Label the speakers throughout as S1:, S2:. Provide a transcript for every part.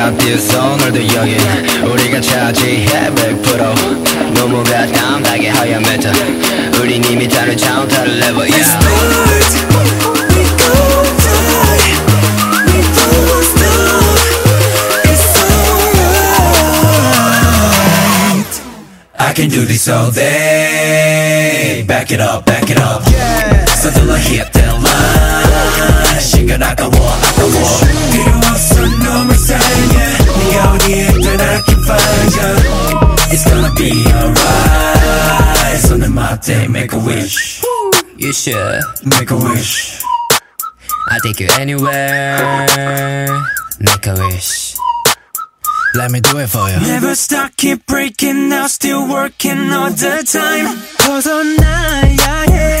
S1: 종일
S2: We got this 오늘도 여기 우리가 차지해 100% 너무 가담하게 하얀 메타 우린 이미 다른 차원 다른 레벨 yeah.
S3: I can do this all day Back it up, back it up 서둘러 hit that line 시간 아까워, 아까워 필요 없 They make a wish.
S2: You should
S3: make a wish.
S2: I'll take you anywhere. Make a wish. Let me do it for you.
S3: Never stop, keep breaking, now still working all the time.
S2: Cause all night, yeah.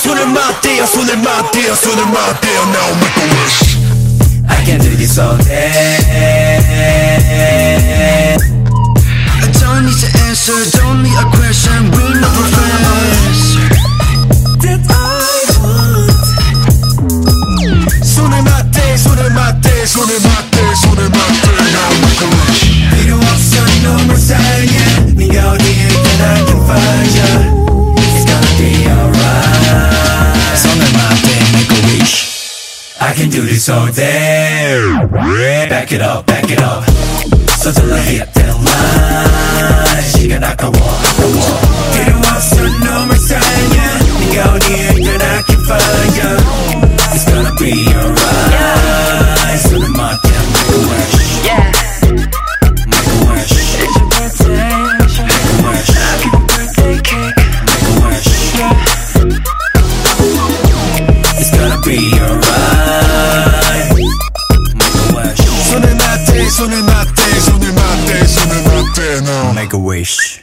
S3: 손을 맞대요 손을 맞대요 손을 맞대요 Now make a wish I can do this all day
S1: Don't need to answer,
S3: I can do this all day Back it up, back it up 서둘러 hit that line 시간 아까워, 아까워 필요 없어 놈을 사랑해 네가 어디에 있든 I can find you It's gonna be alright 손을 맞대 make a wish Make a wish Make a wish Make a wish It's gonna be alright
S1: 손을 맞대, 손을 맞대, 손을 맞대, 손을 맞대 Now
S3: Make a wish